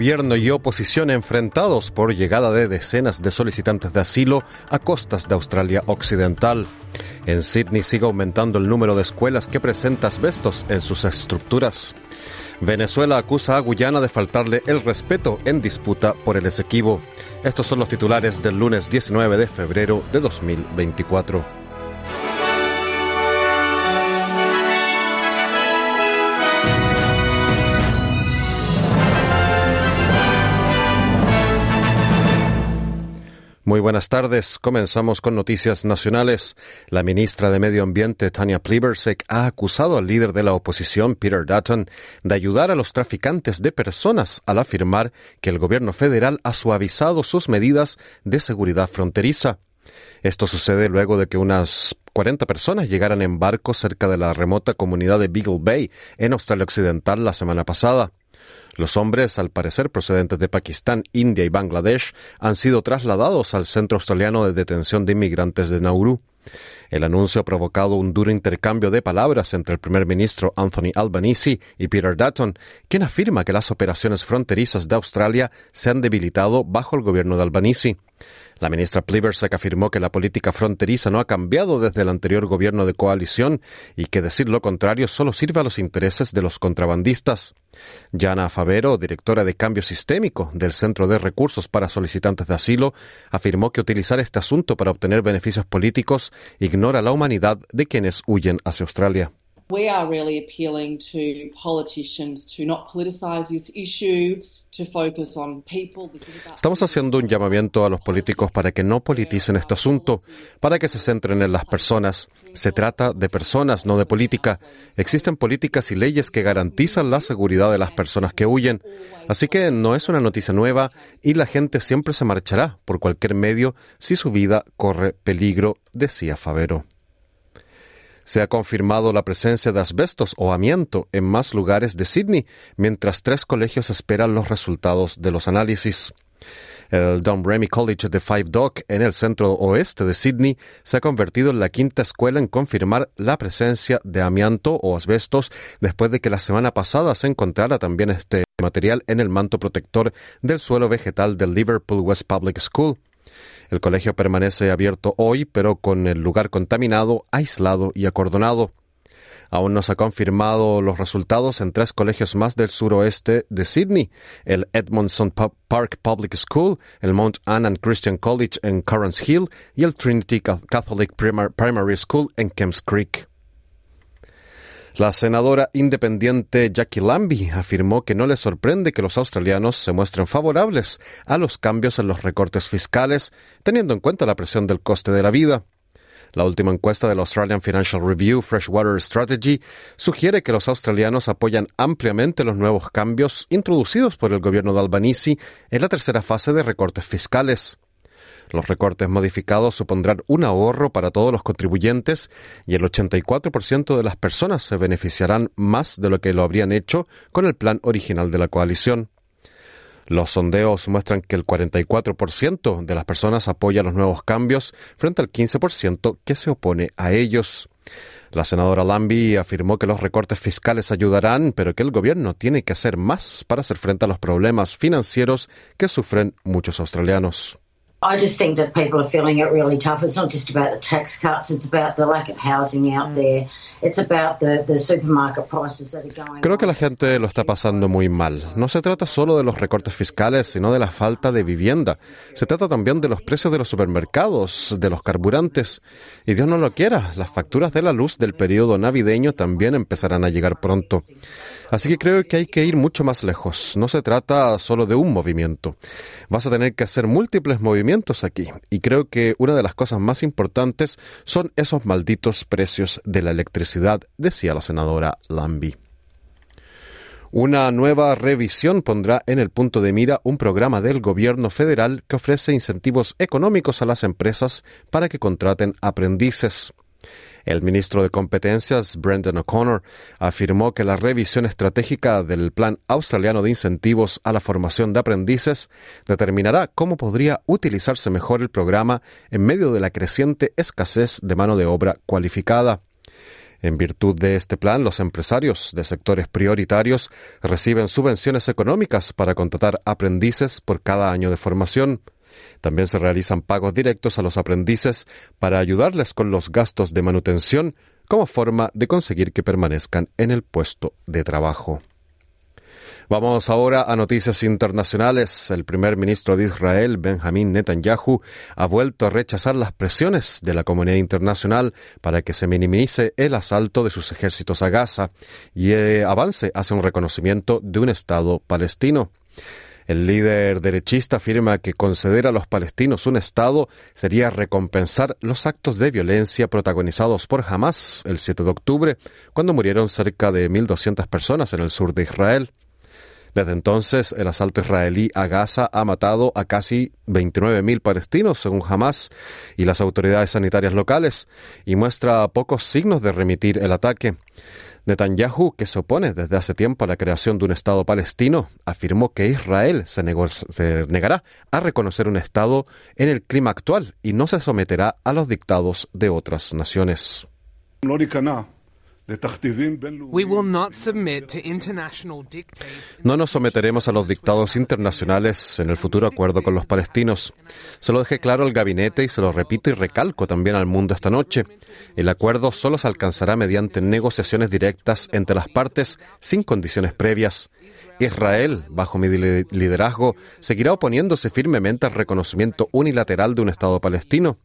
Gobierno y oposición enfrentados por llegada de decenas de solicitantes de asilo a costas de Australia Occidental. En Sydney sigue aumentando el número de escuelas que presenta asbestos en sus estructuras. Venezuela acusa a Guyana de faltarle el respeto en disputa por el Esequibo. Estos son los titulares del lunes 19 de febrero de 2024. Muy buenas tardes. Comenzamos con noticias nacionales. La ministra de Medio Ambiente, Tania Plibersek, ha acusado al líder de la oposición, Peter Dutton, de ayudar a los traficantes de personas al afirmar que el gobierno federal ha suavizado sus medidas de seguridad fronteriza. Esto sucede luego de que unas 40 personas llegaran en barco cerca de la remota comunidad de Beagle Bay, en Australia Occidental, la semana pasada. Los hombres, al parecer procedentes de Pakistán, India y Bangladesh, han sido trasladados al Centro Australiano de Detención de Inmigrantes de Nauru. El anuncio ha provocado un duro intercambio de palabras entre el primer ministro Anthony Albanese y Peter Dutton, quien afirma que las operaciones fronterizas de Australia se han debilitado bajo el gobierno de Albanese. La ministra Plibersek afirmó que la política fronteriza no ha cambiado desde el anterior gobierno de coalición y que decir lo contrario solo sirve a los intereses de los contrabandistas. Jana Favero, directora de Cambio Sistémico del Centro de Recursos para Solicitantes de Asilo, afirmó que utilizar este asunto para obtener beneficios políticos ignora la humanidad de quienes huyen hacia Australia. Estamos haciendo un llamamiento a los políticos para que no politicen este asunto, para que se centren en las personas. Se trata de personas, no de política. Existen políticas y leyes que garantizan la seguridad de las personas que huyen. Así que no es una noticia nueva y la gente siempre se marchará por cualquier medio si su vida corre peligro, decía Favero. Se ha confirmado la presencia de asbestos o amianto en más lugares de Sydney, mientras tres colegios esperan los resultados de los análisis. El Don Remy College de Five Dock, en el centro oeste de Sydney, se ha convertido en la quinta escuela en confirmar la presencia de amianto o asbestos después de que la semana pasada se encontrara también este material en el manto protector del suelo vegetal del Liverpool West Public School. El colegio permanece abierto hoy, pero con el lugar contaminado, aislado y acordonado. Aún no se han confirmado los resultados en tres colegios más del suroeste de Sydney, el Edmondson Park Public School, el Mount Annan Christian College en Currants Hill y el Trinity Catholic Primary School en Kemps Creek. La senadora independiente Jackie Lambie afirmó que no le sorprende que los australianos se muestren favorables a los cambios en los recortes fiscales, teniendo en cuenta la presión del coste de la vida. La última encuesta del Australian Financial Review Freshwater Strategy sugiere que los australianos apoyan ampliamente los nuevos cambios introducidos por el gobierno de Albanese en la tercera fase de recortes fiscales. Los recortes modificados supondrán un ahorro para todos los contribuyentes y el 84% de las personas se beneficiarán más de lo que lo habrían hecho con el plan original de la coalición. Los sondeos muestran que el 44% de las personas apoya los nuevos cambios frente al 15% que se opone a ellos. La senadora Lambie afirmó que los recortes fiscales ayudarán, pero que el gobierno tiene que hacer más para hacer frente a los problemas financieros que sufren muchos australianos. I just think that people are feeling it really tough. It's not just about the tax cuts, it's about the lack of housing out there. It's about the, the supermarket prices that are going Creo que la gente lo está pasando muy mal. No se trata solo de los recortes fiscales, sino de la falta de vivienda. Se trata también de los precios de los supermercados, de los carburantes. Y Dios no lo quiera, las facturas de la luz del periodo navideño también empezarán a llegar pronto. Así que creo que hay que ir mucho más lejos. No se trata solo de un movimiento. Vas a tener que hacer múltiples movimientos aquí. Y creo que una de las cosas más importantes son esos malditos precios de la electricidad, decía la senadora Lambie. Una nueva revisión pondrá en el punto de mira un programa del gobierno federal que ofrece incentivos económicos a las empresas para que contraten aprendices. El ministro de Competencias, Brendan O'Connor, afirmó que la revisión estratégica del Plan Australiano de Incentivos a la Formación de Aprendices determinará cómo podría utilizarse mejor el programa en medio de la creciente escasez de mano de obra cualificada. En virtud de este plan, los empresarios de sectores prioritarios reciben subvenciones económicas para contratar aprendices por cada año de formación. También se realizan pagos directos a los aprendices para ayudarles con los gastos de manutención como forma de conseguir que permanezcan en el puesto de trabajo. Vamos ahora a noticias internacionales. El primer ministro de Israel, Benjamin Netanyahu, ha vuelto a rechazar las presiones de la comunidad internacional para que se minimice el asalto de sus ejércitos a Gaza y eh, avance hacia un reconocimiento de un Estado palestino. El líder derechista afirma que conceder a los palestinos un Estado sería recompensar los actos de violencia protagonizados por Hamas el 7 de octubre, cuando murieron cerca de 1.200 personas en el sur de Israel. Desde entonces, el asalto israelí a Gaza ha matado a casi 29.000 palestinos, según Hamas y las autoridades sanitarias locales, y muestra pocos signos de remitir el ataque. Netanyahu, que se opone desde hace tiempo a la creación de un Estado palestino, afirmó que Israel se, negará a reconocer un Estado en el clima actual y no se someterá a los dictados de otras naciones. Nos someteremos a los dictados internacionales en el futuro acuerdo con los palestinos. Se lo dejé claro al gabinete y se lo repito y recalco también al mundo esta noche. El acuerdo solo se alcanzará mediante negociaciones directas entre las partes sin condiciones previas. Israel, bajo mi liderazgo, seguirá oponiéndose firmemente al reconocimiento unilateral de un Estado palestino.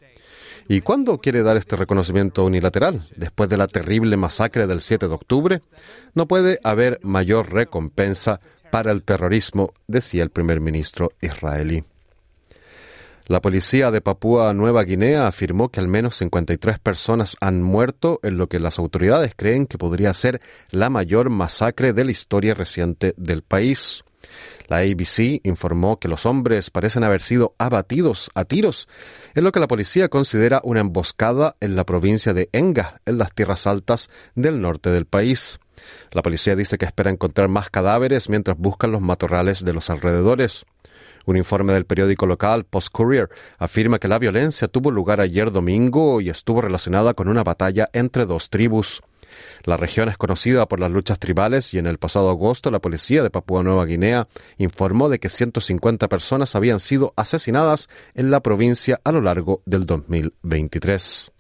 ¿Y cuándo quiere dar este reconocimiento unilateral? Después de la terrible masacre del 7 de octubre, no puede haber mayor recompensa para el terrorismo, decía el primer ministro israelí. La policía de Papúa Nueva Guinea afirmó que al menos 53 personas han muerto en lo que las autoridades creen que podría ser la mayor masacre de la historia reciente del país. La ABC informó que los hombres parecen haber sido abatidos a tiros, en lo que la policía considera una emboscada en la provincia de Enga, en las tierras altas del norte del país. La policía dice que espera encontrar más cadáveres mientras buscan los matorrales de los alrededores. Un informe del periódico local Post Courier afirma que la violencia tuvo lugar ayer domingo y estuvo relacionada con una batalla entre dos tribus. La región es conocida por las luchas tribales y en el pasado agosto la policía de Papúa Nueva Guinea informó de que 150 personas habían sido asesinadas en la provincia a lo largo del 2023.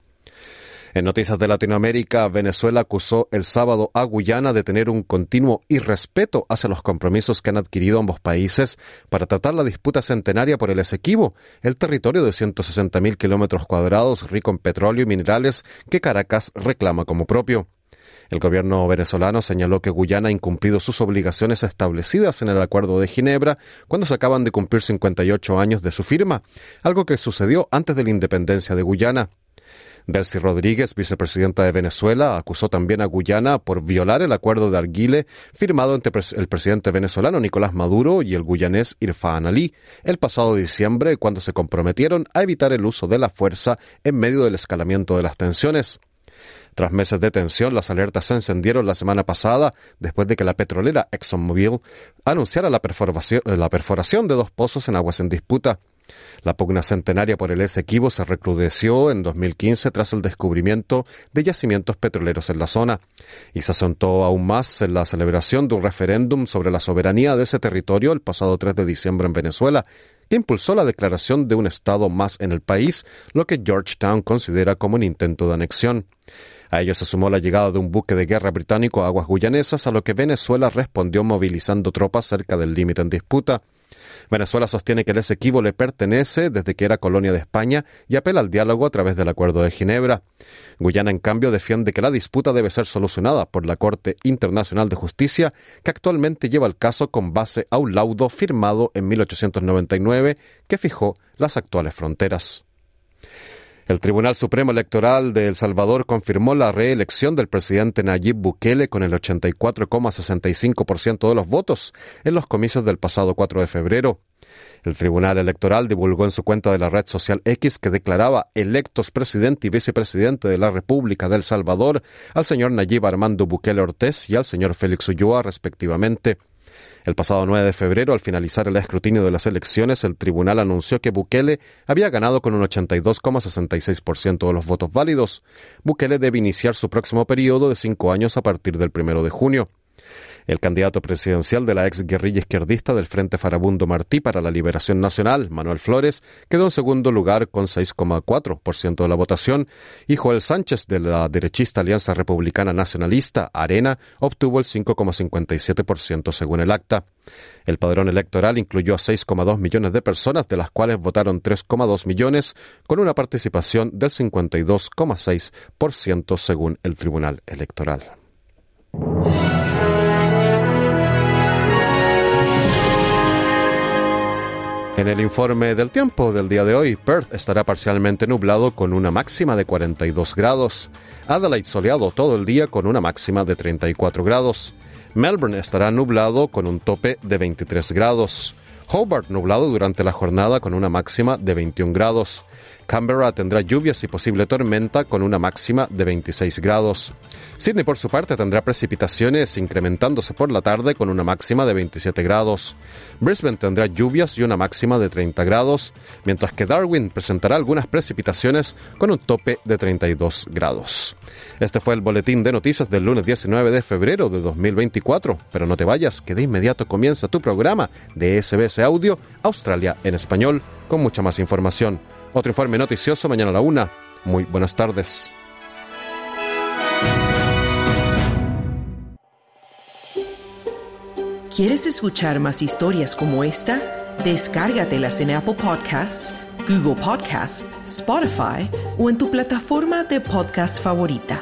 En noticias de Latinoamérica, Venezuela acusó el sábado a Guyana de tener un continuo irrespeto hacia los compromisos que han adquirido ambos países para tratar la disputa centenaria por el Esequibo, el territorio de 160.000 kilómetros cuadrados rico en petróleo y minerales que Caracas reclama como propio. El gobierno venezolano señaló que Guyana ha incumplido sus obligaciones establecidas en el Acuerdo de Ginebra cuando se acaban de cumplir 58 años de su firma, algo que sucedió antes de la independencia de Guyana. Delcy Rodríguez, vicepresidenta de Venezuela, acusó también a Guyana por violar el acuerdo de Arguile firmado entre el presidente venezolano Nicolás Maduro y el guyanés Irfan Ali el pasado diciembre cuando se comprometieron a evitar el uso de la fuerza en medio del escalamiento de las tensiones. Tras meses de tensión, las alertas se encendieron la semana pasada después de que la petrolera ExxonMobil anunciara la perforación, la perforación de dos pozos en aguas en disputa. La pugna centenaria por el Esequibo se recrudeció en 2015 tras el descubrimiento de yacimientos petroleros en la zona y se asentó aún más en la celebración de un referéndum sobre la soberanía de ese territorio el pasado 3 de diciembre en Venezuela, que impulsó la declaración de un Estado más en el país, lo que Georgetown considera como un intento de anexión. A ello se sumó la llegada de un buque de guerra británico a aguas guyanesas, a lo que Venezuela respondió movilizando tropas cerca del límite en disputa. Venezuela sostiene que el Esequibo le pertenece desde que era colonia de España y apela al diálogo a través del Acuerdo de Ginebra. Guyana, en cambio, defiende que la disputa debe ser solucionada por la Corte Internacional de Justicia, que actualmente lleva el caso con base a un laudo firmado en 1899 que fijó las actuales fronteras. El Tribunal Supremo Electoral de El Salvador confirmó la reelección del presidente Nayib Bukele con el 84,65% de los votos en los comicios del pasado 4 de febrero. El Tribunal Electoral divulgó en su cuenta de la red social X que declaraba electos presidente y vicepresidente de la República de El Salvador al señor Nayib Armando Bukele Ortez y al señor Félix Ulloa, respectivamente. El pasado 9 de febrero, al finalizar el escrutinio de las elecciones, el tribunal anunció que Bukele había ganado con un 82,66% de los votos válidos. Bukele debe iniciar su próximo periodo de cinco años a partir del primero de junio. El candidato presidencial de la ex guerrilla izquierdista del Frente Farabundo Martí para la Liberación Nacional, Manuel Flores, quedó en segundo lugar con 6,4% de la votación y Joel Sánchez de la derechista Alianza Republicana Nacionalista, Arena, obtuvo el 5,57% según el acta. El padrón electoral incluyó a 6,2 millones de personas, de las cuales votaron 3,2 millones, con una participación del 52,6% según el Tribunal Electoral. En el informe del tiempo del día de hoy, Perth estará parcialmente nublado con una máxima de 42 grados. Adelaide soleado todo el día con una máxima de 34 grados. Melbourne estará nublado con un tope de 23 grados. Hobart nublado durante la jornada con una máxima de 21 grados. Canberra tendrá lluvias y posible tormenta con una máxima de 26 grados. Sydney por su parte tendrá precipitaciones incrementándose por la tarde con una máxima de 27 grados. Brisbane tendrá lluvias y una máxima de 30 grados, mientras que Darwin presentará algunas precipitaciones con un tope de 32 grados. Este fue el boletín de noticias del lunes 19 de febrero de 2024, pero no te vayas, que de inmediato comienza tu programa de SBS Audio Australia en español con mucha más información. Otro informe noticioso mañana a la una. Muy buenas tardes. ¿Quieres escuchar más historias como esta? Descárgatelas en Apple Podcasts, Google Podcasts, Spotify o en tu plataforma de podcast favorita.